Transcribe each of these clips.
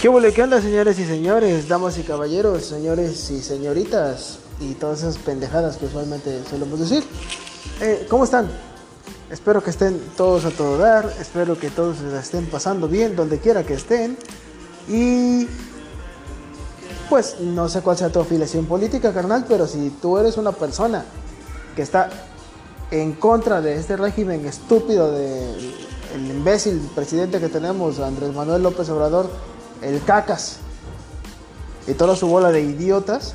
¿Qué huele? ¿Qué onda, señores y señores, damas y caballeros, señores y señoritas y todas esas pendejadas que usualmente solemos decir? Eh, ¿Cómo están? Espero que estén todos a todo dar, espero que todos la estén pasando bien donde quiera que estén y pues no sé cuál sea tu afiliación política, carnal, pero si tú eres una persona que está en contra de este régimen estúpido del el imbécil presidente que tenemos, Andrés Manuel López Obrador, el cacas y toda su bola de idiotas,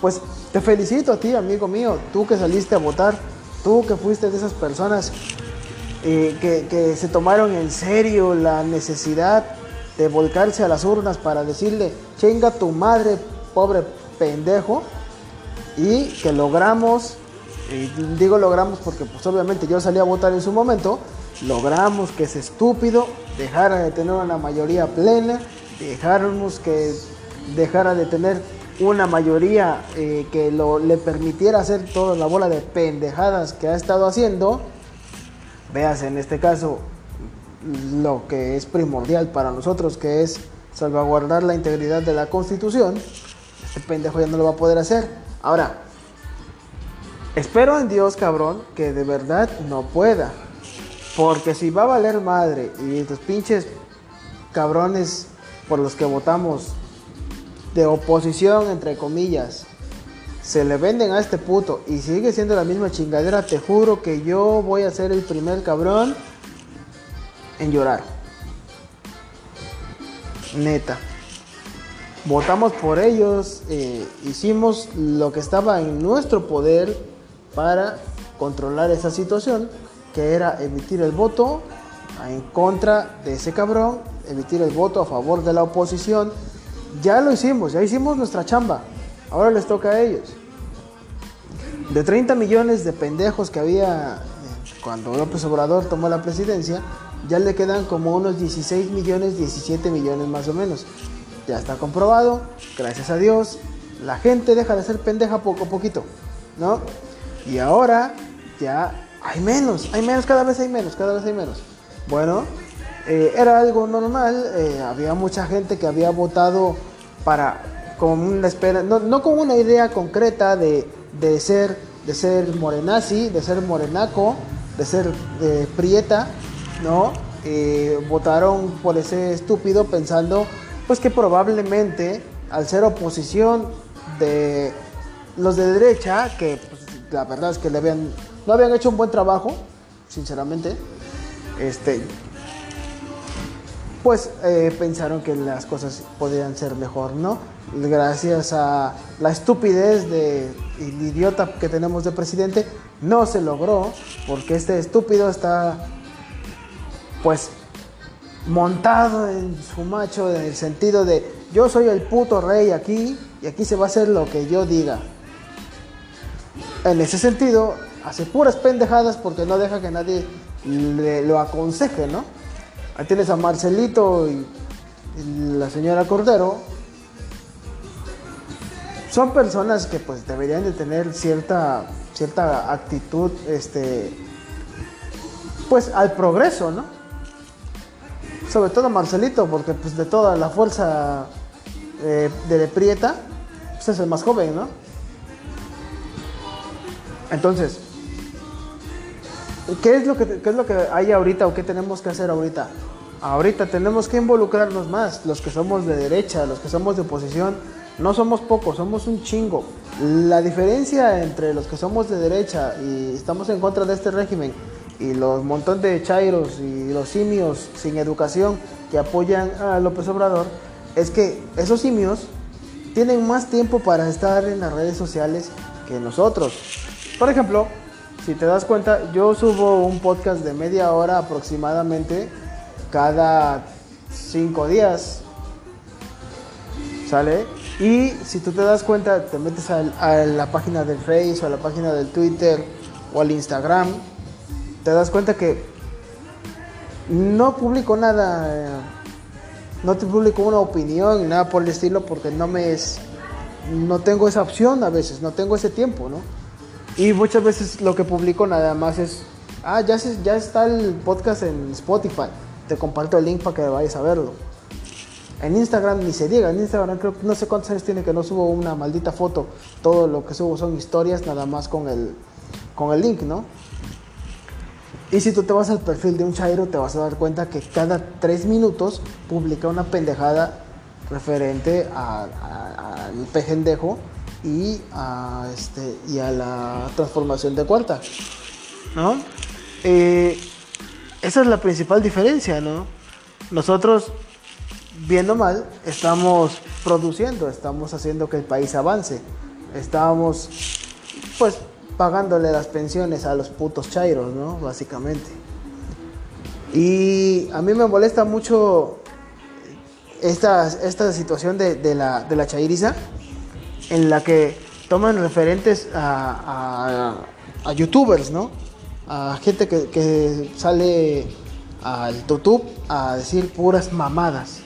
pues te felicito a ti, amigo mío, tú que saliste a votar, tú que fuiste de esas personas eh, que, se tomaron en serio la necesidad de volcarse a las urnas para decirle, chinga tu madre, pobre pendejo, y que logramos, digo logramos porque pues obviamente yo salí a votar en su momento, logramos que ese estúpido dejara de tener una mayoría plena, dejáramos que dejara de tener una mayoría eh, que lo, le permitiera hacer toda la bola de pendejadas que ha estado haciendo. Veas en este caso lo que es primordial para nosotros, que es salvaguardar la integridad de la constitución. Este pendejo ya no lo va a poder hacer. Ahora, espero en Dios, cabrón, que de verdad no pueda. Porque si va a valer madre y estos pinches cabrones por los que votamos de oposición, entre comillas, se le venden a este puto y sigue siendo la misma chingadera, te juro que yo voy a ser el primer cabrón en llorar. Neta. Votamos por ellos, eh, hicimos lo que estaba en nuestro poder para controlar esa situación, que era emitir el voto en contra de ese cabrón, emitir el voto a favor de la oposición. Ya lo hicimos, ya hicimos nuestra chamba. Ahora les toca a ellos. De 30 millones de pendejos que había eh, cuando López Obrador tomó la presidencia, ya le quedan como unos 16 millones, 17 millones más o menos. Ya está comprobado, gracias a Dios, la gente deja de ser pendeja poco a poquito, ¿no? Y ahora ya hay menos, hay menos, cada vez hay menos, cada vez hay menos. Bueno, eh, era algo normal, eh, había mucha gente que había votado para, con una espera, no, no con una idea concreta de, de, ser, de ser morenazi, de ser morenaco, de ser de prieta, ¿no? Eh, votaron por ese estúpido pensando pues que probablemente al ser oposición de los de derecha, que pues, la verdad es que le habían, no habían hecho un buen trabajo, sinceramente, este, pues eh, pensaron que las cosas podían ser mejor, ¿no? Gracias a la estupidez de idiota que tenemos de presidente, no se logró, porque este estúpido está pues montado en su macho en el sentido de yo soy el puto rey aquí y aquí se va a hacer lo que yo diga. En ese sentido, hace puras pendejadas porque no deja que nadie le, lo aconseje, ¿no? Ahí tienes a Marcelito y, la señora Cordero. Son personas que pues deberían de tener cierta, cierta actitud, este, pues al progreso, ¿no? sobre todo Marcelito, porque pues de toda la fuerza eh, de Prieta, pues es el más joven, ¿no? Entonces, ¿qué es, lo que, ¿qué es lo que hay ahorita o qué tenemos que hacer ahorita? Ahorita tenemos que involucrarnos más, los que somos de derecha, los que somos de oposición, no somos pocos, somos un chingo. La diferencia entre los que somos de derecha y estamos en contra de este régimen y los montón de chairos y los simios sin educación que apoyan a López Obrador es que esos simios tienen más tiempo para estar en las redes sociales que nosotros. Por ejemplo, si te das cuenta, yo subo un podcast de media hora aproximadamente cada cinco días. ¿Sale? Y si tú te das cuenta, te metes a, la página del Face o a la página del Twitter o al Instagram te das cuenta que no publico nada, eh, no te publico una opinión ni nada por el estilo porque no me es, no tengo esa opción a veces, no tengo ese tiempo, ¿no? Y muchas veces lo que publico nada más es, ah, ya, ya está el podcast en Spotify, te comparto el link para que vayas a verlo. En Instagram ni se diga, en Instagram creo no sé cuántos años tiene que no subo una maldita foto. Todo lo que subo son historias nada más con el, con el link, ¿no? Y si tú te vas al perfil de un Chairo, te vas a dar cuenta que cada tres minutos publica una pendejada referente al pejendejo y a, este, y a la transformación de cuarta, ¿no? Eh, esa es la principal diferencia, ¿no? Nosotros, viendo mal, estamos produciendo, estamos haciendo que el país avance, estamos, pues, pagándole las pensiones a los putos chairos, ¿no? Básicamente. Y a mí me molesta mucho esta, esta situación de, la, de la chairiza en la que toman referentes a, a, youtubers, ¿no? A gente que, sale al YouTube a decir puras mamadas.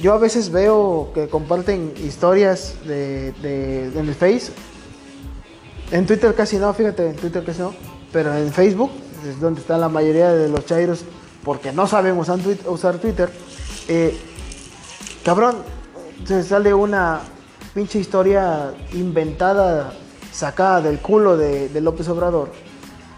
Yo a veces veo que comparten historias de, de, en el Face. En Twitter casi no, fíjate, en Twitter casi no. Pero en Facebook, es donde está la mayoría de los chairos, porque no saben usar Twitter. Eh, cabrón, se sale una, pinche historia inventada, sacada del culo de, López Obrador,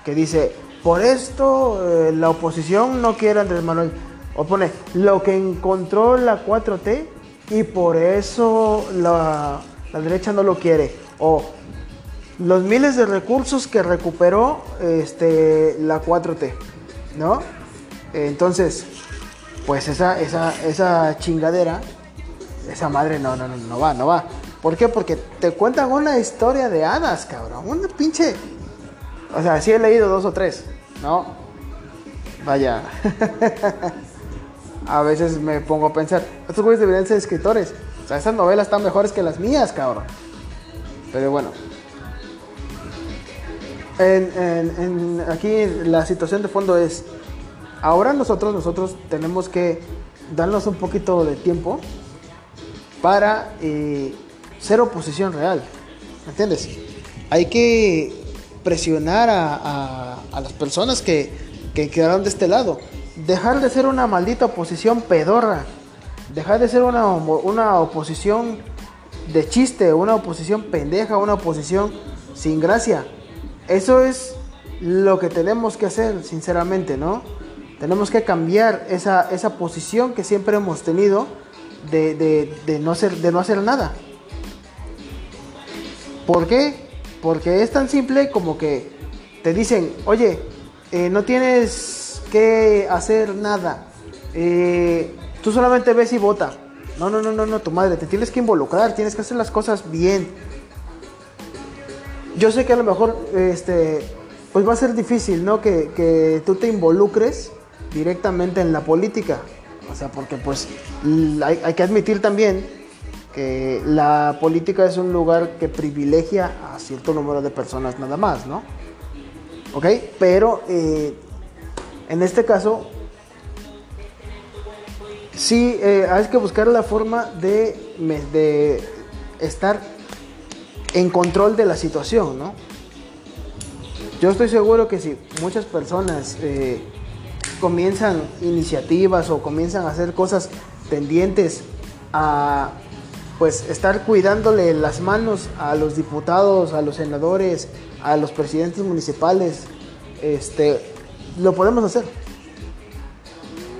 que dice, por esto eh, la oposición no quiere Andrés Manuel. O pone, lo que encontró la 4T y por eso la, derecha no lo quiere. O los miles de recursos que recuperó este, la 4T, ¿no? Entonces, pues esa, esa, esa chingadera, esa madre no, no, no, no va, no va. ¿Por qué? Porque te cuentan una historia de hadas, cabrón. Una pinche. O sea, sí he leído dos o tres, ¿no? Vaya. a veces me pongo a pensar, estos güeyes deberían ser escritores. O sea, esas novelas están mejores que las mías, cabrón. Pero bueno. aquí la situación de fondo es, ahora nosotros, nosotros tenemos que darnos un poquito de tiempo para eh, ser oposición real. ¿Me entiendes? Hay que presionar a, las personas que, que quedaron de este lado. Dejar de ser una maldita oposición pedorra. Dejar de ser una, una oposición de chiste, una oposición pendeja, una oposición sin gracia. Eso es lo que tenemos que hacer, sinceramente, ¿no? Tenemos que cambiar esa, esa posición que siempre hemos tenido de, de, no, ser, de no hacer nada. ¿Por qué? Porque es tan simple como que te dicen, oye, eh, no tienes que hacer nada. Eh, tú solamente ves y vota. No, no, no, no, no, tu madre, te tienes que involucrar, tienes que hacer las cosas bien. Yo sé que a lo mejor, este, pues va a ser difícil, ¿no? Que, que tú te involucres directamente en la política. O sea, porque pues hay, hay que admitir también la política es un lugar que privilegia a cierto número de personas nada más, ¿no? ¿Ok? Pero eh, en este caso, sí eh, hay que buscar la forma de, estar en control de la situación, ¿no? Yo estoy seguro que si muchas personas eh, comienzan iniciativas o comienzan a hacer cosas tendientes a pues estar cuidándole las manos a los diputados, a los senadores, a los presidentes municipales, este, lo podemos hacer.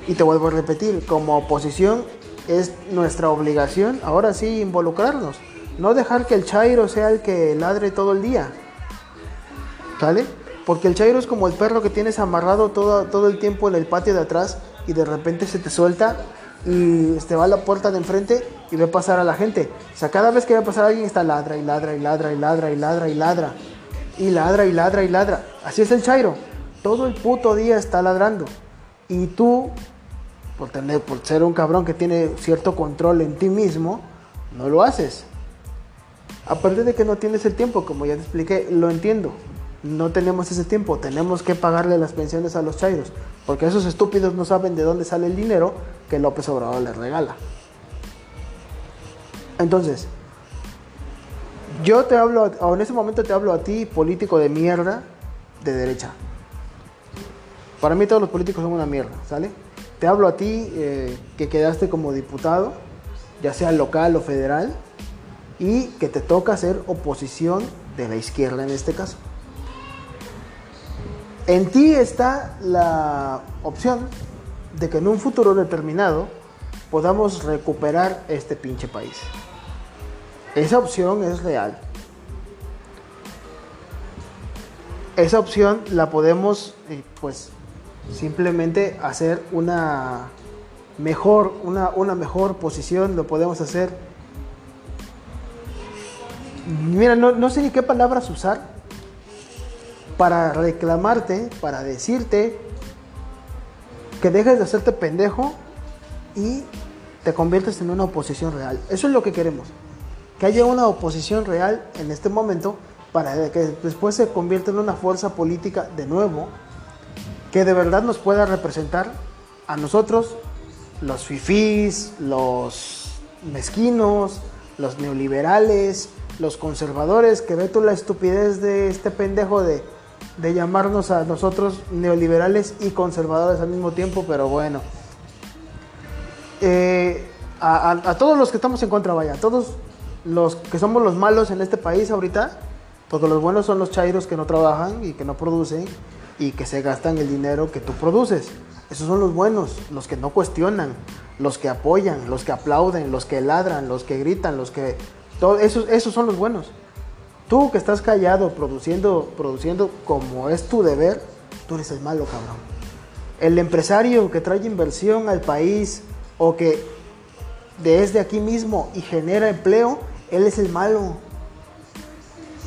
Y te vuelvo a repetir, como oposición es nuestra obligación ahora sí involucrarnos, no dejar que el Chairo sea el que ladre todo el día. ¿Sale? Porque el Chairo es como el perro que tienes amarrado todo, todo el tiempo en el patio de atrás y de repente se te suelta y este, va a la puerta de enfrente y ve pasar a la gente. O sea, cada vez que ve pasar a alguien está ladra y ladra y ladra y ladra y ladra y ladra. Y ladra y ladra y ladra. Así es el Chairo. Todo el puto día está ladrando. Y tú, por, tener, por ser un cabrón que tiene cierto control en ti mismo, no lo haces. Aparte de que no tienes el tiempo, como ya te expliqué, lo entiendo. No tenemos ese tiempo, tenemos que pagarle las pensiones a los chairos, porque esos estúpidos no saben de dónde sale el dinero que López Obrador les regala. Entonces, yo te hablo, en ese momento te hablo a ti, político de mierda, de derecha. Para mí todos los políticos son una mierda, ¿sale? Te hablo a ti, eh, que quedaste como diputado, ya sea local o federal, y que te toca hacer oposición de la izquierda en este caso. En ti está la opción de que en un futuro determinado podamos recuperar este pinche país. Esa opción es real. Esa opción la podemos, eh, pues, simplemente hacer una mejor, una, una mejor posición, lo podemos hacer. Mira, no, no sé ni qué palabras usar para reclamarte, para decirte que dejes de hacerte pendejo y te conviertes en una oposición real. Eso es lo que queremos. Que haya una oposición real en este momento para que después se convierta en una fuerza política de nuevo que de verdad nos pueda representar a nosotros, los fifís, los mezquinos, los neoliberales, los conservadores, que ve tú la estupidez de este pendejo de, de llamarnos a nosotros neoliberales y conservadores al mismo tiempo, pero bueno. Eh, a, a, todos los que estamos en contra, vaya, a todos los que somos los malos en este país ahorita, porque los buenos son los chairos que no trabajan y que no producen y que se gastan el dinero que tú produces. Esos son los buenos, los que no cuestionan, los que apoyan, los que aplauden, los que ladran, los que gritan, los que... Todo, esos, esos son los buenos. Tú que estás callado produciendo, produciendo como es tu deber, tú eres el malo, cabrón. El empresario que trae inversión al país o que desde aquí mismo y genera empleo, él es el malo.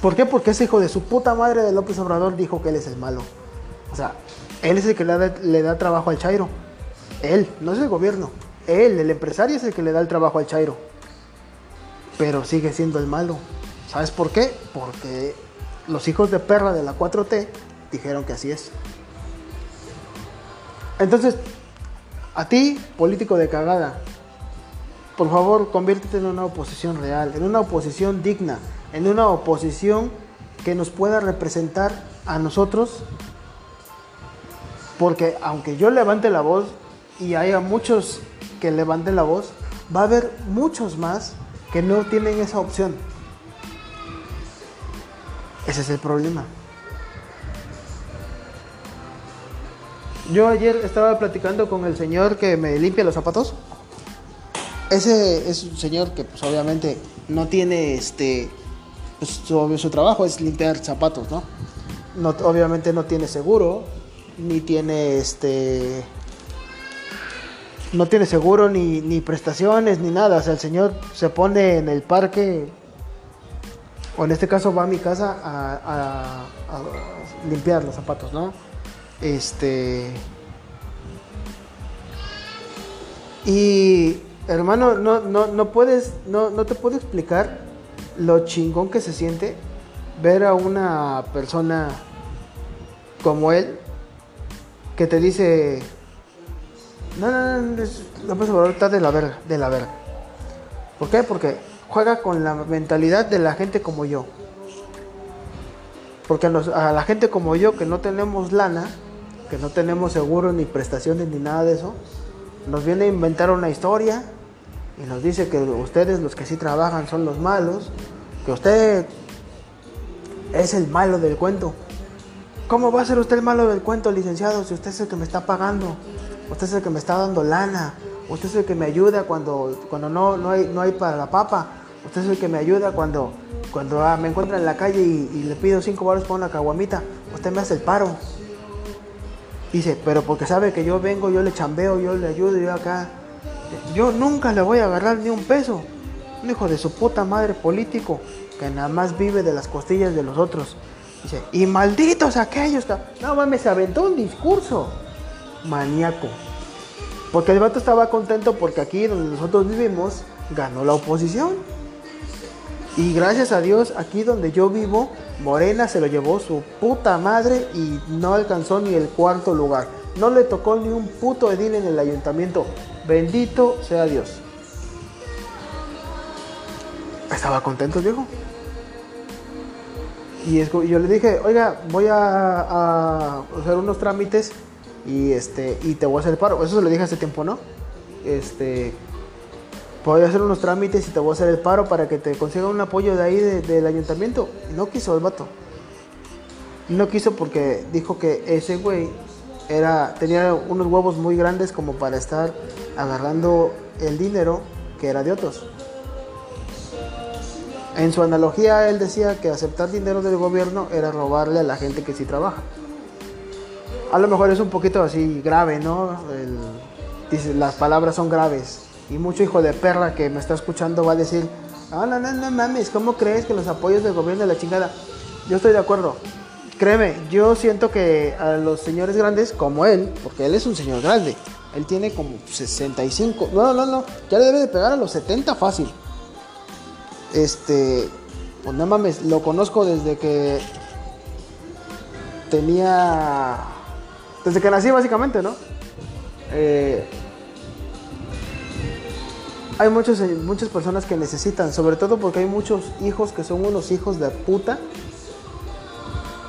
¿Por qué? Porque ese hijo de su puta madre de López Obrador dijo que él es el malo. O sea, él es el que le da, trabajo al Chairo. Él, no es el gobierno. Él, el empresario, es el que le da el trabajo al Chairo. Pero sigue siendo el malo. ¿Sabes por qué? Porque los hijos de perra de la 4T dijeron que así es. Entonces, a ti, político de cagada, por favor, conviértete en una oposición real, en una oposición digna, en una oposición que nos pueda representar a nosotros. Porque aunque yo levante la voz y haya muchos que levanten la voz, va a haber muchos más que no tienen esa opción. Ese es el problema. Yo ayer estaba platicando con el señor que me limpia los zapatos. Ese es un señor que pues obviamente no tiene este pues, su, su, trabajo es limpiar zapatos, ¿no? Obviamente no tiene seguro, ni tiene este. No tiene seguro, ni, ni prestaciones, ni nada. O sea, el señor se pone en el parque, o en este caso va a mi casa a limpiar los zapatos, ¿no? Este. Y hermano, no, no, no puedes, no, no te puedo explicar lo chingón que se siente ver a una persona como él que te dice no, no, no, no puedes está de la verga, de la verga. ¿Por qué? Porque juega con la mentalidad de la gente como yo. Porque a, a, la gente como yo que no tenemos lana, que no tenemos seguro ni prestaciones ni nada de eso, nos viene a inventar una historia y nos dice que ustedes los que sí trabajan son los malos, que usted es el malo del cuento. ¿Cómo va a ser usted el malo del cuento, licenciado, si usted es el que me está pagando? Usted es el que me está dando lana. Usted es el que me ayuda cuando, cuando no, no, hay, no hay para la papa. Usted es el que me ayuda cuando, cuando ah, me encuentra en la calle y, le pido cinco baros por una caguamita. Usted me hace el paro. Dice, pero porque sabe que yo vengo, yo le chambeo, yo le ayudo, yo acá. Yo nunca le voy a agarrar ni un peso. Un hijo de su puta madre político que nada más vive de las costillas de los otros. Dice, y malditos aquellos que... No mames, se aventó un discurso maníaco. Porque el vato estaba contento porque aquí donde nosotros vivimos ganó la oposición. Y gracias a Dios, aquí donde yo vivo, Morena se lo llevó su puta madre y no alcanzó ni el cuarto lugar. No le tocó ni un puto edil en el ayuntamiento. Bendito sea Dios. Estaba contento viejo. Y yo le dije, oiga, voy a, hacer unos trámites y este y te voy a hacer el paro. Eso se lo dije hace tiempo, ¿no? Este voy a hacer unos trámites y te voy a hacer el paro para que te consiga un apoyo de ahí del ayuntamiento. Y no quiso el vato. No quiso porque dijo que ese güey era, tenía unos huevos muy grandes como para estar agarrando el dinero que era de otros. En su analogía, él decía que aceptar dinero del gobierno era robarle a la gente que sí trabaja. A lo mejor es un poquito así grave, ¿no? las palabras son graves. Y mucho hijo de perra que me está escuchando va a decir, ah, no, no, no mames, ¿cómo crees que los apoyos del gobierno de la chingada? Yo estoy de acuerdo. Créeme, yo siento que a los señores grandes, como él, porque él es un señor grande, él tiene como 65, no, no, no, ya le debe de pegar a los 70 fácil. Este, pues no mames, lo conozco desde que tenía, desde que nací básicamente, ¿no? Eh, hay muchos, muchas personas que necesitan, sobre todo porque hay muchos hijos que son unos hijos de puta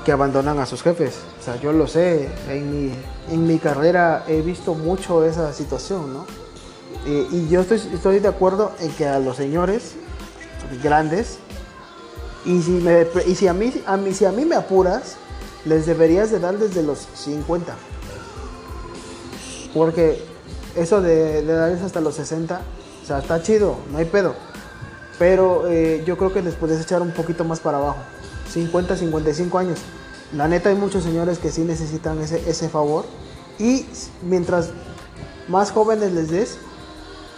que abandonan a sus jefes. O sea, yo lo sé, en mi, en mi carrera he visto mucho esa situación, ¿no? y yo estoy, estoy de acuerdo en que a los señores grandes, y si, me, y si, a mí, a mí, si a mí me apuras, les deberías de dar desde los 50. Porque eso de, darles hasta los 60 o sea, está chido, no hay pedo. Pero eh, yo creo que les puedes echar un poquito más para abajo. 50, 55 años. La neta hay muchos señores que sí necesitan ese, ese favor. Y mientras más jóvenes les des,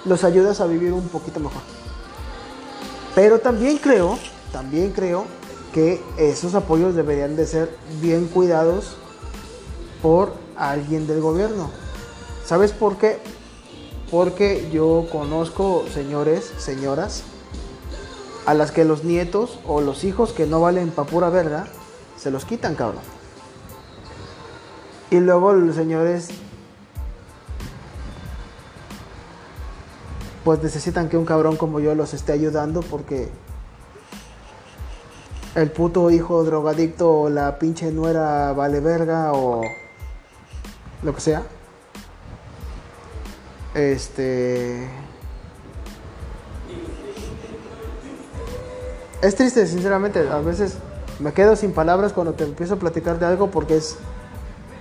los ayudas a vivir un poquito mejor. Pero también creo, también creo que esos apoyos deberían de ser bien cuidados por alguien del gobierno. ¿Sabes por qué? Porque yo conozco señores, señoras, a las que los nietos o los hijos que no valen pa' pura verga, se los quitan, cabrón. Y luego los señores pues necesitan que un cabrón como yo los esté ayudando porque el puto hijo drogadicto o la pinche nuera vale verga o lo que sea. Este. Es triste, sinceramente. A veces me quedo sin palabras cuando te empiezo a platicar de algo porque es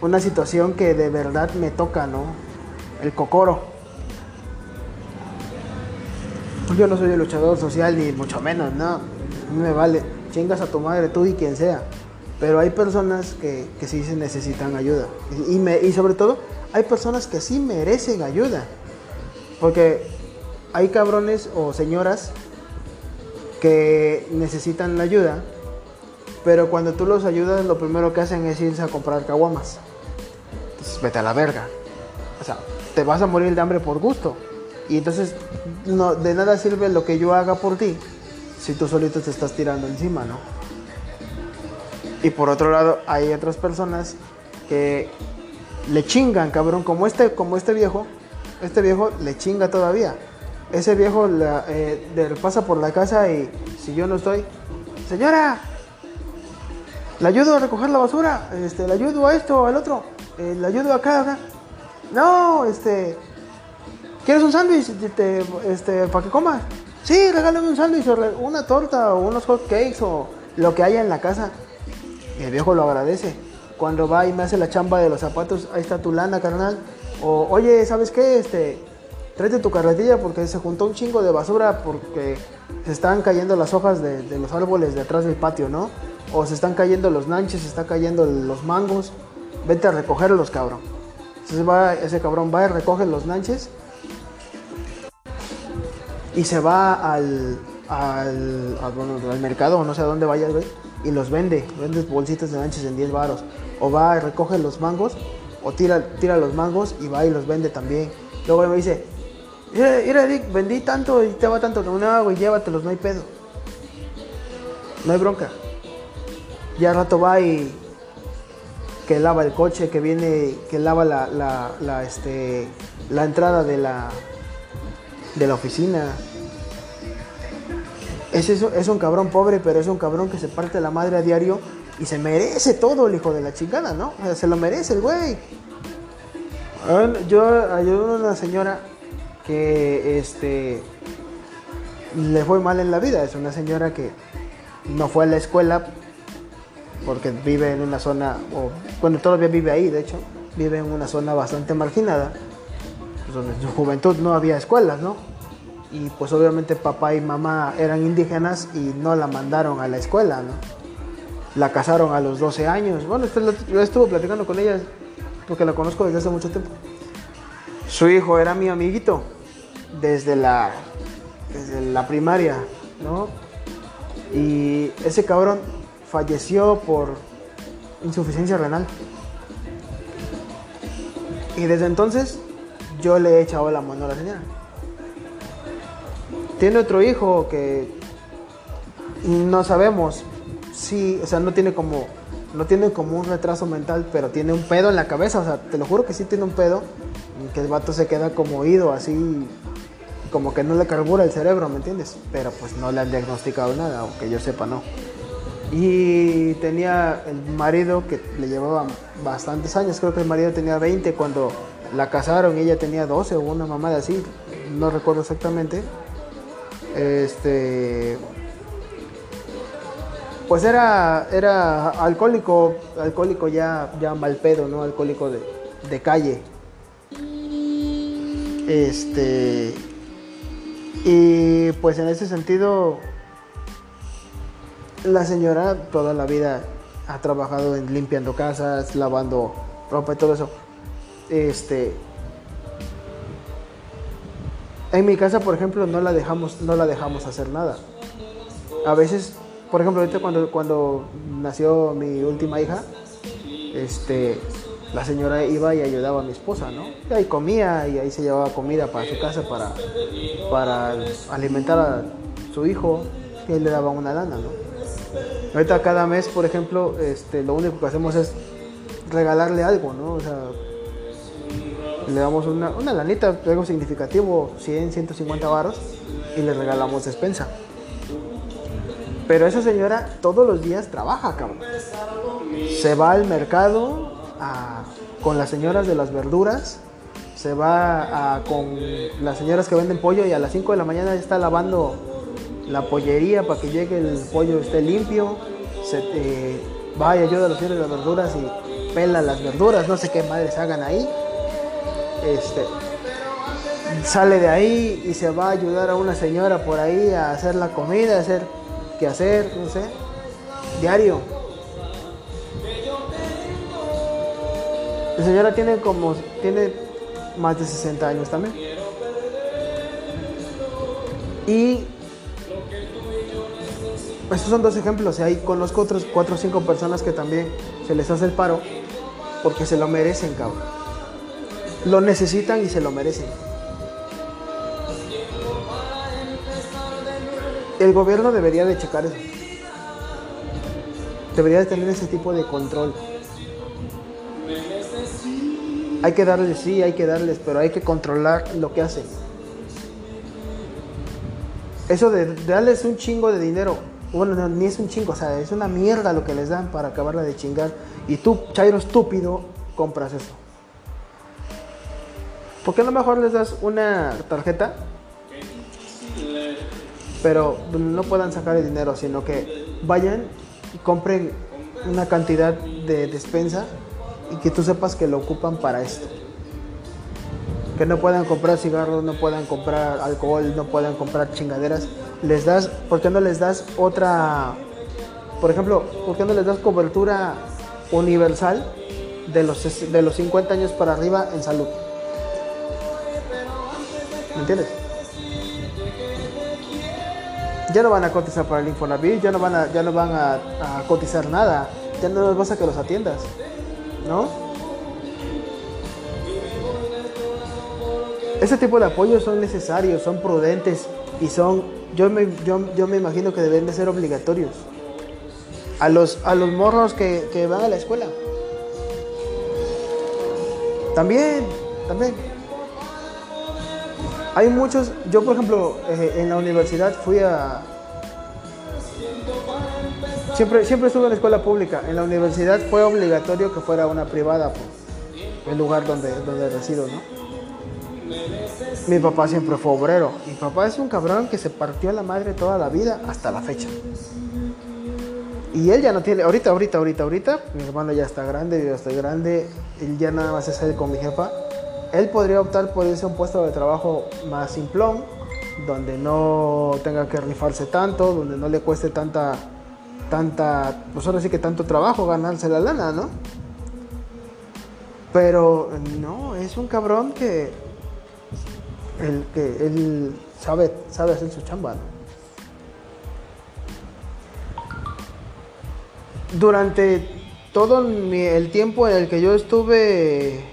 una situación que de verdad me toca, ¿no? El cocoro. Yo no soy el luchador social ni mucho menos, no. No me vale. Chingas a tu madre tú y quien sea. Pero hay personas que, que sí se necesitan ayuda. Y, y sobre todo, hay personas que sí merecen ayuda. Porque hay cabrones o señoras que necesitan la ayuda, pero cuando tú los ayudas, lo primero que hacen es irse a comprar caguamas. Entonces, vete a la verga. O sea, te vas a morir de hambre por gusto. Y entonces, de nada sirve lo que yo haga por ti si tú solito te estás tirando encima, ¿no? Y por otro lado, hay otras personas que le chingan, cabrón, como este, como este viejo, este viejo le chinga todavía. Ese viejo eh, pasa por la casa y si yo no estoy, señora, le ayudo a recoger la basura, este, le ayudo a esto, al otro, eh, le ayudo acá, acá. No, este, ¿quieres un sándwich este, para que comas? Sí, regálame un sándwich, una torta o unos hot cakes o lo que haya en la casa. Y el viejo lo agradece. Cuando va y me hace la chamba de los zapatos, ahí está tu lana, carnal. O, oye, ¿sabes qué? Este, tráete tu carretilla porque se juntó un chingo de basura porque se están cayendo las hojas de, los árboles de atrás del patio, ¿no? O se están cayendo los nanches, se están cayendo los mangos. Vete a recogerlos, cabrón. Entonces va, ese cabrón va y recoge los nanches y se va al, al, al mercado o no sé a dónde vaya, güey, y los vende. Vende bolsitas de nanches en 10 varos. O va y recoge los mangos o tira, tira los mangos y va y los vende también. Luego me dice, mira, Eric, vendí tanto y te va tanto. No, güey, llévatelos, no hay pedo. No hay bronca. Ya rato va y que lava el coche, que viene, que lava la, la, la, este, la entrada de la, de la oficina. Es, eso, es un cabrón pobre, pero es un cabrón que se parte la madre a diario y se merece todo el hijo de la chingada, ¿no? se lo merece el güey. Yo ayudo a una señora que este le fue mal en la vida. Es una señora que no fue a la escuela porque vive en una zona, o bueno, todavía vive ahí, de hecho, vive en una zona bastante marginada, pues donde en su juventud no había escuelas, ¿no? Y pues obviamente papá y mamá eran indígenas y no la mandaron a la escuela, ¿no? La casaron a los 12 años. Bueno, yo estuve platicando con ella porque la conozco desde hace mucho tiempo. Su hijo era mi amiguito desde la, desde la primaria, ¿no? Y ese cabrón falleció por insuficiencia renal. Y desde entonces yo le he echado la mano a la señora. Tiene otro hijo que no sabemos si, o sea, no tiene como no tiene como un retraso mental, pero tiene un pedo en la cabeza, o sea, te lo juro que sí tiene un pedo, que el vato se queda como oído, así, como que no le carbura el cerebro, ¿me entiendes? Pero pues no le han diagnosticado nada, aunque yo sepa, no. Y tenía el marido que le llevaba bastantes años, creo que el marido tenía 20 cuando la casaron ella tenía 12 o una mamada así, no recuerdo exactamente. Este pues era, era alcohólico, alcohólico ya, ya mal pedo, ¿no? Alcohólico de, de calle. Este. Y pues en ese sentido, la señora toda la vida ha trabajado en limpiando casas, lavando ropa y todo eso. Este. En mi casa, por ejemplo, no la dejamos, no la dejamos hacer nada. A veces por ejemplo, ahorita cuando, cuando nació mi última hija, este, la señora iba y ayudaba a mi esposa, ¿no? Y ahí comía y ahí se llevaba comida para su casa para, para alimentar a su hijo y él le daba una lana, ¿no? Ahorita cada mes, por ejemplo, este, lo único que hacemos es regalarle algo, ¿no? O sea, le damos una, una lanita, algo significativo, 100, 150 barros, y le regalamos despensa. Pero esa señora todos los días trabaja, cabrón. Se va al mercado con las señoras de las verduras, se va con las señoras que venden pollo y a las 5 de la mañana está lavando la pollería para que llegue el pollo esté limpio. Se, eh, va y ayuda a los señores de las verduras y pela las verduras, no sé qué madres hagan ahí. Este, sale de ahí y se va a ayudar a una señora por ahí a hacer la comida, a hacer que hacer, no sé, diario. La señora tiene como, tiene más de 60 años también. Y esos son dos ejemplos. Ahí conozco otros cuatro o cinco personas que también se les hace el paro porque se lo merecen, cabrón. Lo necesitan y se lo merecen. el gobierno debería de checar eso. Debería de tener ese tipo de control. Hay que darles, sí, hay que darles, pero hay que controlar lo que hacen. Eso de, darles un chingo de dinero, bueno, ni es un chingo, o sea, es una mierda lo que les dan para acabarla de chingar. Y tú, Chairo estúpido, compras eso. ¿Por qué a lo mejor les das una tarjeta pero no puedan sacar el dinero, sino que vayan y compren una cantidad de despensa y que tú sepas que lo ocupan para esto. Que no puedan comprar cigarros, no puedan comprar alcohol, no puedan comprar chingaderas. Les das, ¿por qué no les das otra, por ejemplo, por qué no les das cobertura universal de los, de los 50 años para arriba en salud? ¿Me entiendes? ya no van a cotizar para el Infonavit, ya no van a, ya no van a, cotizar nada, ya no les vas a que los atiendas, ¿no? Ese tipo de apoyos son necesarios, son prudentes y son, yo me, yo, me imagino que deben de ser obligatorios. A los, a los morros que, que van a la escuela. También, también. Hay muchos, yo por ejemplo, eh, en la universidad fui a... Siempre, siempre estuve en la escuela pública. En la universidad fue obligatorio que fuera una privada, pues, el lugar donde, donde resido, ¿no? Mi papá siempre fue obrero. Mi papá es un cabrón que se partió a la madre toda la vida hasta la fecha. Y él ya no tiene, ahorita, ahorita, ahorita, ahorita, mi hermano ya está grande, yo estoy grande, él ya nada más es él con mi jefa. Él podría optar por irse a un puesto de trabajo más simplón, donde no tenga que rifarse tanto, donde no le cueste tanta, tanta, pues ahora sí que tanto trabajo ganarse la lana, ¿no? Pero no, es un cabrón que, el, que él sabe, sabe hacer su chamba, ¿no? Durante todo el tiempo en el que yo estuve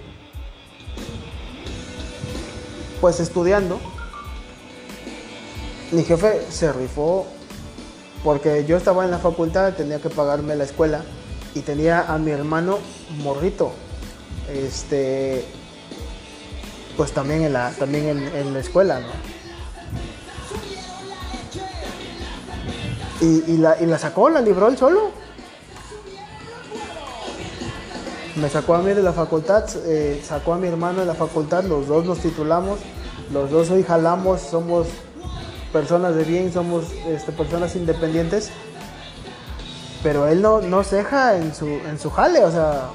pues estudiando, mi jefe se rifó porque yo estaba en la facultad, tenía que pagarme la escuela y tenía a mi hermano morrito. Este pues también en la también en, la escuela, ¿no? Y, la, y la sacó, la libró él solo. Me sacó a mí de la facultad, eh, sacó a mi hermano de la facultad, los dos nos titulamos, los dos hoy jalamos, somos personas de bien, somos este, personas independientes, pero él no, no ceja en su, en su jale, o sea...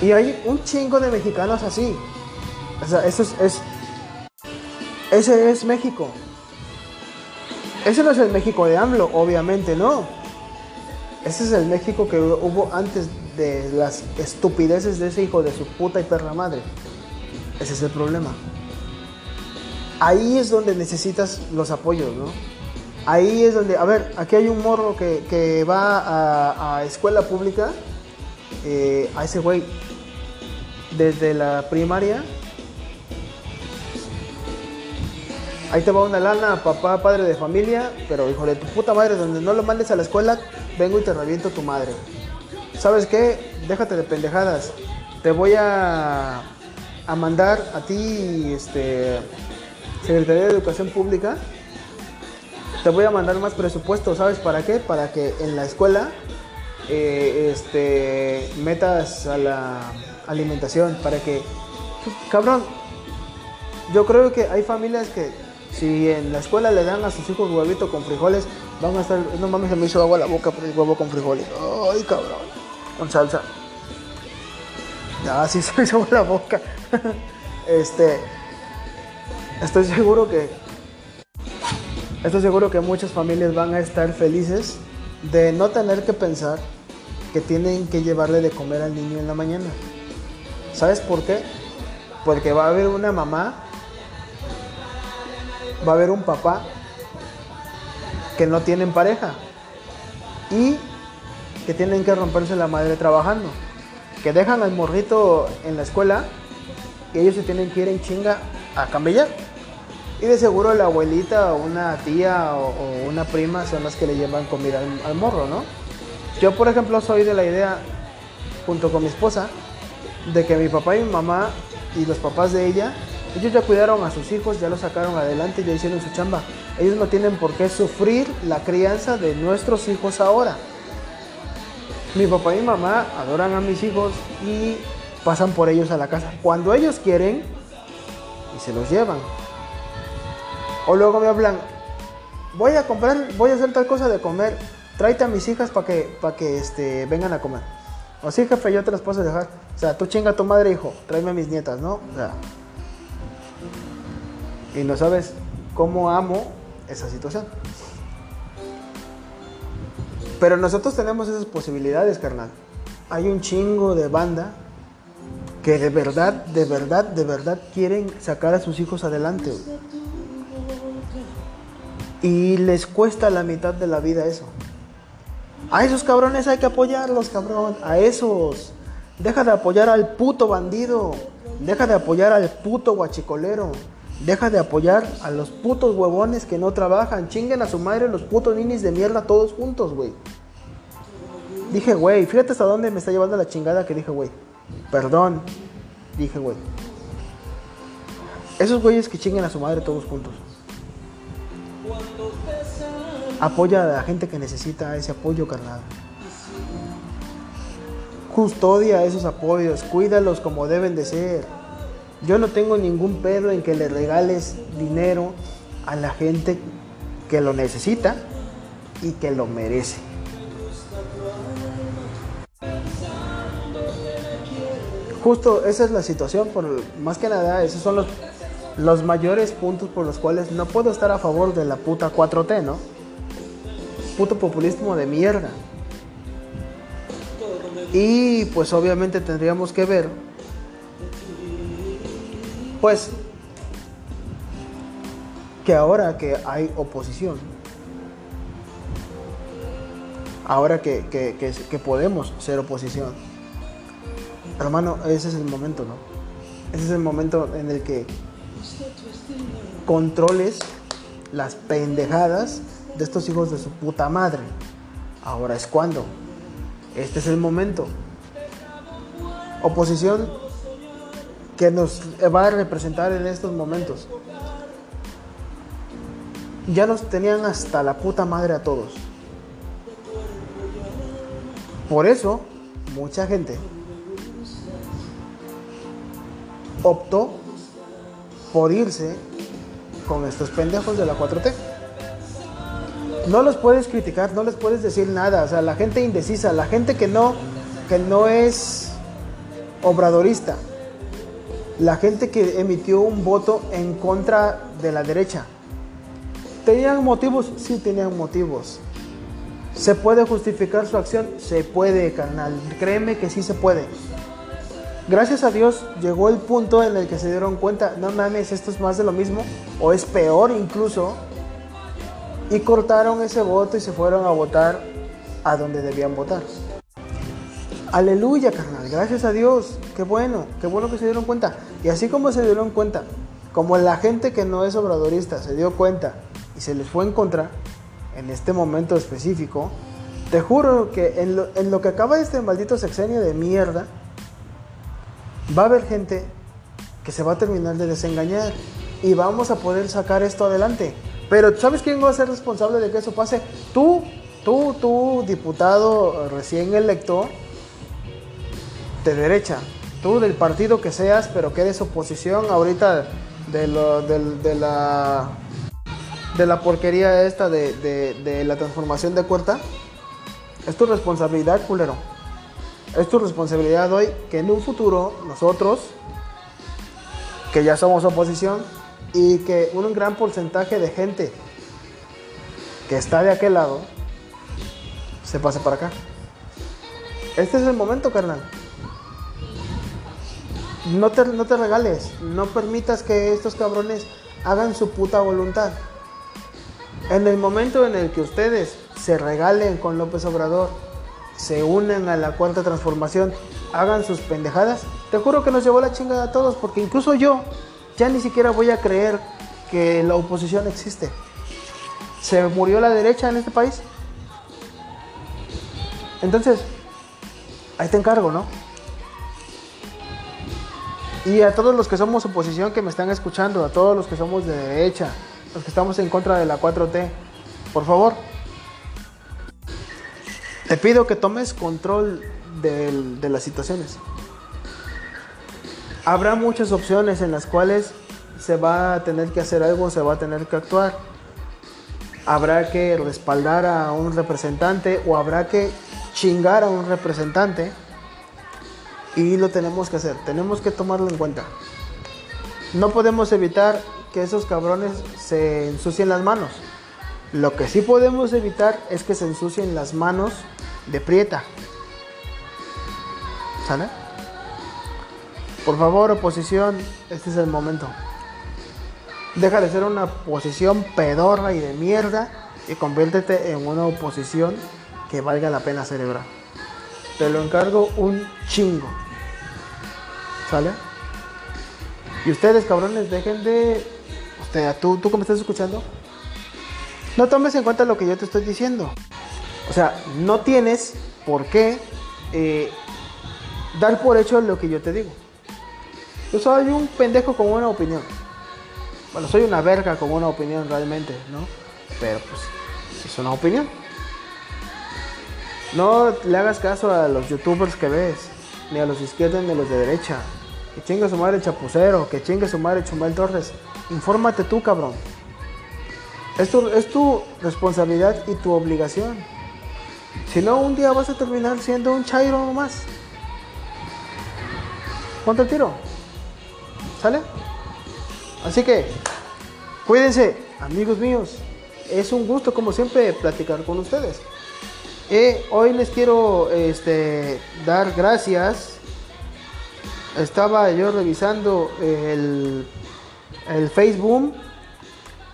Y hay un chingo de mexicanos así. O sea, eso es, es ese es México. Ese no es el México de AMLO, obviamente no. Ese es el México que hubo antes de las estupideces de ese hijo de su puta y perra madre. Ese es el problema. Ahí es donde necesitas los apoyos, ¿no? Ahí es donde, a ver, aquí hay un morro que, va a, escuela pública, eh, a ese güey, desde la primaria, ahí te va una lana, papá, padre de familia, pero hijo de tu puta madre, donde no lo mandes a la escuela, vengo y te reviento tu madre. ¿Sabes qué? Déjate de pendejadas. Te voy a, a mandar a ti, este, Secretaría de Educación Pública, te voy a mandar más presupuesto, ¿sabes para qué? Para que en la escuela eh, este, metas a la alimentación, para que, cabrón, yo creo que hay familias que si en la escuela le dan a sus hijos huevito con frijoles, van a estar, no mames, se me hizo agua la boca por el huevo con frijoles. Ay, cabrón, con salsa. Ya, sí se me hizo agua la boca. este, estoy seguro que estoy seguro que muchas familias van a estar felices de no tener que pensar que tienen que llevarle de comer al niño en la mañana. ¿Sabes por qué? Porque va a haber una mamá, va a haber un papá que no tienen pareja y que tienen que romperse la madre trabajando, que dejan al morrito en la escuela y ellos se tienen que ir en chinga a cambiar. Y de seguro la abuelita o una tía o, una prima son las que le llevan comida al, morro, ¿no? Yo, por ejemplo, soy de la idea, junto con mi esposa, de que mi papá y mi mamá y los papás de ella, ellos ya cuidaron a sus hijos, ya los sacaron adelante, ya hicieron su chamba. Ellos no tienen por qué sufrir la crianza de nuestros hijos ahora. Mi papá y mi mamá adoran a mis hijos y pasan por ellos a la casa cuando ellos quieren y se los llevan. O luego me hablan, voy a comprar, voy a hacer tal cosa de comer, tráete a mis hijas para que, para que este, vengan a comer. O sí, jefe, yo te las puedo dejar. O sea, tú chinga a tu madre, hijo, tráeme a mis nietas, ¿no? O sea. Y no sabes cómo amo esa situación. Pero nosotros tenemos esas posibilidades, carnal. Hay un chingo de banda que de verdad, de verdad, de verdad quieren sacar a sus hijos adelante. Y les cuesta la mitad de la vida eso. A esos cabrones hay que apoyarlos, cabrón. A esos. Deja de apoyar al puto bandido. Deja de apoyar al puto guachicolero. Deja de apoyar a los putos huevones que no trabajan. Chinguen a su madre los putos ninis de mierda todos juntos, güey. Dije, güey, fíjate hasta dónde me está llevando la chingada que dije, güey. Perdón. Dije, güey. Esos güeyes que chinguen a su madre todos juntos. Apoya a la gente que necesita ese apoyo, carnal. Custodia esos apoyos, cuídalos como deben de ser. Yo no tengo ningún pedo en que le regales dinero a la gente que lo necesita y que lo merece. Justo esa es la situación, por más que nada, esos son los, los mayores puntos por los cuales no puedo estar a favor de la puta 4T, ¿no? Puto populismo de mierda. Y pues obviamente tendríamos que ver, pues, que ahora que hay oposición, ahora que, que, podemos ser oposición, hermano, ese es el momento, ¿no? Ese es el momento en el que controles las pendejadas de estos hijos de su puta madre. Ahora es cuando. Este es el momento. Oposición que nos va a representar en estos momentos. Ya nos tenían hasta la puta madre a todos. Por eso, mucha gente optó por irse con estos pendejos de la 4T. No los puedes criticar, no les puedes decir nada. O sea, la gente indecisa, la gente que no, que no es obradorista, la gente que emitió un voto en contra de la derecha. ¿Tenían motivos? Sí, tenían motivos. ¿Se puede justificar su acción? Se puede, carnal. Créeme que sí se puede. Gracias a Dios llegó el punto en el que se dieron cuenta, no mames, esto es más de lo mismo, o es peor incluso, y cortaron ese voto y se fueron a votar a donde debían votar. Aleluya, carnal, gracias a Dios, qué bueno, qué bueno que se dieron cuenta. Y así como se dieron cuenta, como la gente que no es obradorista se dio cuenta y se les fue en contra, en este momento específico, te juro que en lo, en lo que acaba este maldito sexenio de mierda, va a haber gente que se va a terminar de desengañar y vamos a poder sacar esto adelante. Pero ¿sabes quién va a ser responsable de que eso pase? Tú, tú, tú, diputado recién electo de derecha, tú del partido que seas, pero que eres oposición ahorita de, lo, de, la de la porquería esta de, de, de la transformación de Cuerta, es tu responsabilidad, culero es tu responsabilidad hoy que en un futuro nosotros, que ya somos oposición, y que un gran porcentaje de gente que está de aquel lado se pase para acá. Este es el momento, carnal. No te, no te regales, no permitas que estos cabrones hagan su puta voluntad. En el momento en el que ustedes se regalen con López Obrador, se unen a la cuarta transformación, hagan sus pendejadas, te juro que nos llevó la chingada a todos, porque incluso yo ya ni siquiera voy a creer que la oposición existe. ¿Se murió la derecha en este país? Entonces, ahí te encargo, ¿no? Y a todos los que somos oposición que me están escuchando, a todos los que somos de derecha, los que estamos en contra de la 4T, por favor, te pido que tomes control de, las situaciones. Habrá muchas opciones en las cuales se va a tener que hacer algo, se va a tener que actuar. Habrá que respaldar a un representante o habrá que chingar a un representante. Y lo tenemos que hacer, tenemos que tomarlo en cuenta. No podemos evitar que esos cabrones se ensucien las manos. Lo que sí podemos evitar es que se ensucien las manos de Prieta. ¿Sale? Por favor, oposición, este es el momento. Deja de ser una oposición pedorra y de mierda y conviértete en una oposición que valga la pena celebrar. Te lo encargo un chingo. ¿Sale? Y ustedes, cabrones, dejen de. Usted, tú, tú que me estás escuchando, no tomes en cuenta lo que yo te estoy diciendo. O sea, no tienes por qué eh, dar por hecho lo que yo te digo. Yo soy un pendejo con una opinión. Bueno, soy una verga con una opinión realmente, ¿no? Pero pues es una opinión. No le hagas caso a los youtubers que ves, ni a los de izquierda ni a los de derecha. Que chingue su madre Chapucero, que chingue su madre Chumbal Torres. Infórmate tú, cabrón. Es es tu responsabilidad y tu obligación. Si no, un día vas a terminar siendo un chairo más. Ponte el tiro. ¿Sale? Así que, cuídense, amigos míos. Es un gusto, como siempre, platicar con ustedes. Eh, hoy les quiero este, dar gracias. Estaba yo revisando el, el Facebook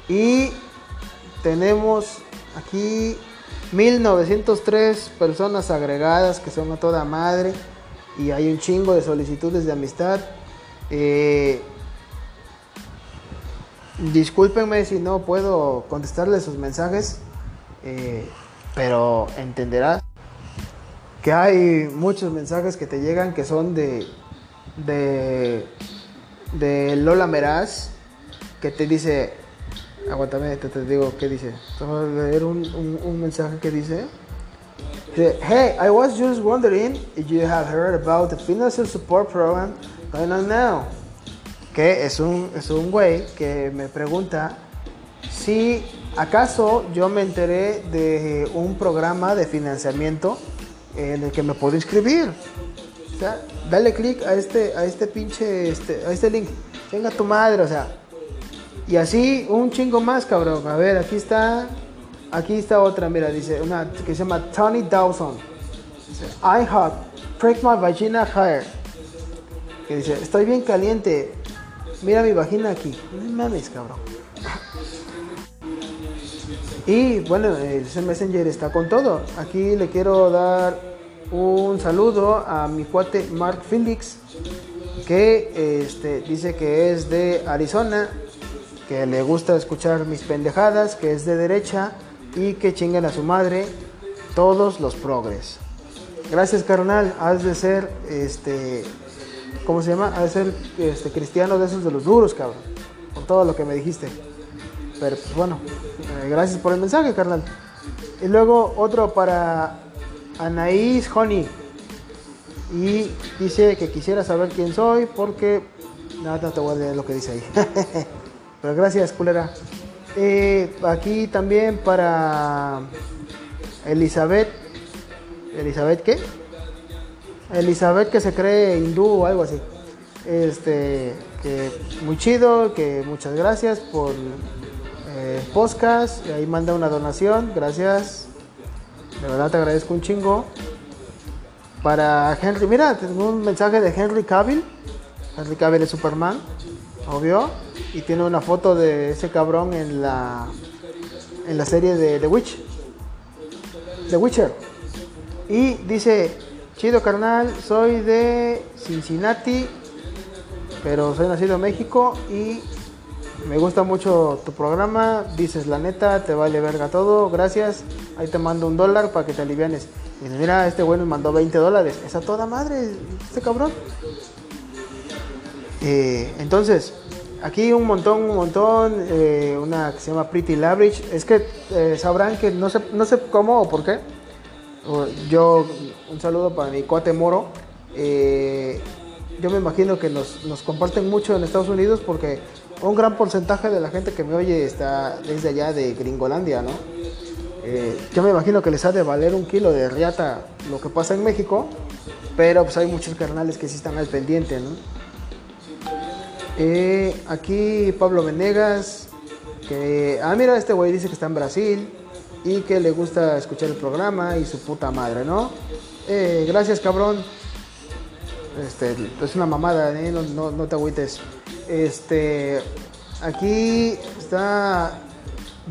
y tenemos aquí 1903 personas agregadas que son a toda madre y hay un chingo de solicitudes de amistad. Eh, discúlpenme si no puedo contestarles sus mensajes, eh, pero entenderás que hay muchos mensajes que te llegan que son de, de, de Lola Meraz, que te dice, aguántame, te, te digo qué dice. Vamos a leer un, un, mensaje que dice. Hey, I was just wondering if you have heard about the financial support program going on now. Que es un, es un güey que me pregunta si acaso yo me enteré de un programa de financiamiento en el que me puedo inscribir. O sea, dale clic a este, a este pinche, este, a este link. Venga tu madre, o sea. Y así un chingo más, cabrón. A ver, aquí está Aquí está otra, mira, dice una que se llama Tony Dawson. Dice, I hot, prick my vagina higher. Que dice, estoy bien caliente. Mira mi vagina aquí. No mames, cabrón. Y bueno, el Messenger está con todo. Aquí le quiero dar un saludo a mi cuate Mark Felix, que este, dice que es de Arizona, que le gusta escuchar mis pendejadas, que es de derecha y que chinguen a su madre todos los progres. Gracias, carnal. Has de ser, este, ¿cómo se llama? Has de ser este, cristiano de esos de los duros, cabrón. Con todo lo que me dijiste. Pero pues bueno, eh, gracias por el mensaje, carnal. Y luego otro para Anaís Honey. Y dice que quisiera saber quién soy porque... Nada, no te voy a lo que dice ahí. Pero gracias, culera. Eh, aquí también para Elizabeth. ¿Elizabeth qué? Elizabeth que se cree hindú o algo así. Este, que muy chido, que muchas gracias por eh, podcast. Ahí manda una donación, gracias. De verdad te agradezco un chingo. Para Henry, mira, tengo un mensaje de Henry Cavill. Henry Cavill es Superman, obvio y tiene una foto de ese cabrón en la en la serie de The Witch. The Witcher. Y dice, chido carnal, soy de Cincinnati, pero soy nacido en México y me gusta mucho tu programa, dices la neta, te vale verga todo, gracias, ahí te mando un dólar para que te alivianes. Y mira, este güey me mandó 20 dólares, esa toda madre, este cabrón. Eh, entonces, Aquí un montón, un montón, eh, una que se llama Pretty Labridge. Es que eh, sabrán que no sé, no sé cómo o por qué. Yo, un saludo para mi cuate Moro. Yo me imagino que nos, nos, comparten mucho en Estados Unidos porque un gran porcentaje de la gente que me oye está desde allá de Gringolandia, ¿no? yo me imagino que les ha de valer un kilo de riata lo que pasa en México, pero pues hay muchos carnales que sí están al pendiente, ¿no? Eh, aquí Pablo Venegas, que, ah, mira, este güey dice que está en Brasil y que le gusta escuchar el programa y su puta madre, ¿no? Eh, gracias, cabrón. Este, es una mamada, ¿eh? no, no, te agüites. Este, aquí está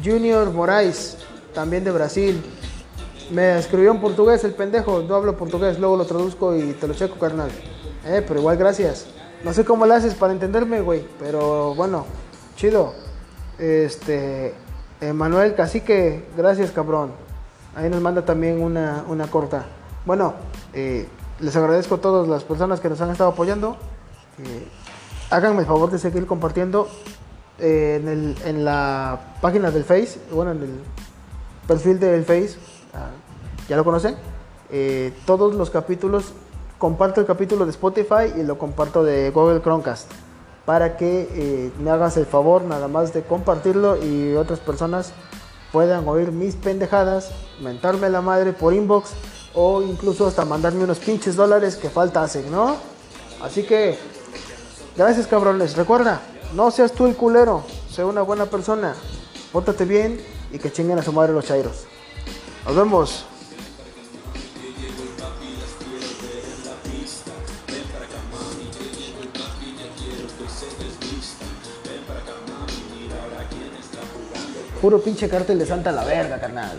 Junior Moraes, también de Brasil. Me escribió en portugués el pendejo, no hablo portugués, luego lo traduzco y te lo checo, carnal. Eh, pero igual gracias. No sé cómo lo haces para entenderme, güey. Pero bueno, chido. Este. Manuel Cacique, gracias, cabrón. Ahí nos manda también una, corta. Bueno, eh, les agradezco a todas las personas que nos han estado apoyando. Eh, háganme el favor de seguir compartiendo eh, en, el, en, la página del Face, bueno, en el perfil del Face, ah, ya lo conocen. todos los capítulos, comparto el capítulo de Spotify y lo comparto de Google Chromecast para que eh, me hagas el favor nada más de compartirlo y otras personas puedan oír mis pendejadas, mentarme la madre por inbox o incluso hasta mandarme unos pinches dólares que falta hacen, ¿no? Así que, gracias cabrones. Recuerda, no seas tú el culero, sé una buena persona, pórtate bien y que chinguen a su madre los chairos. Nos vemos. Puro pinche cártel de Santa la verga, carnal.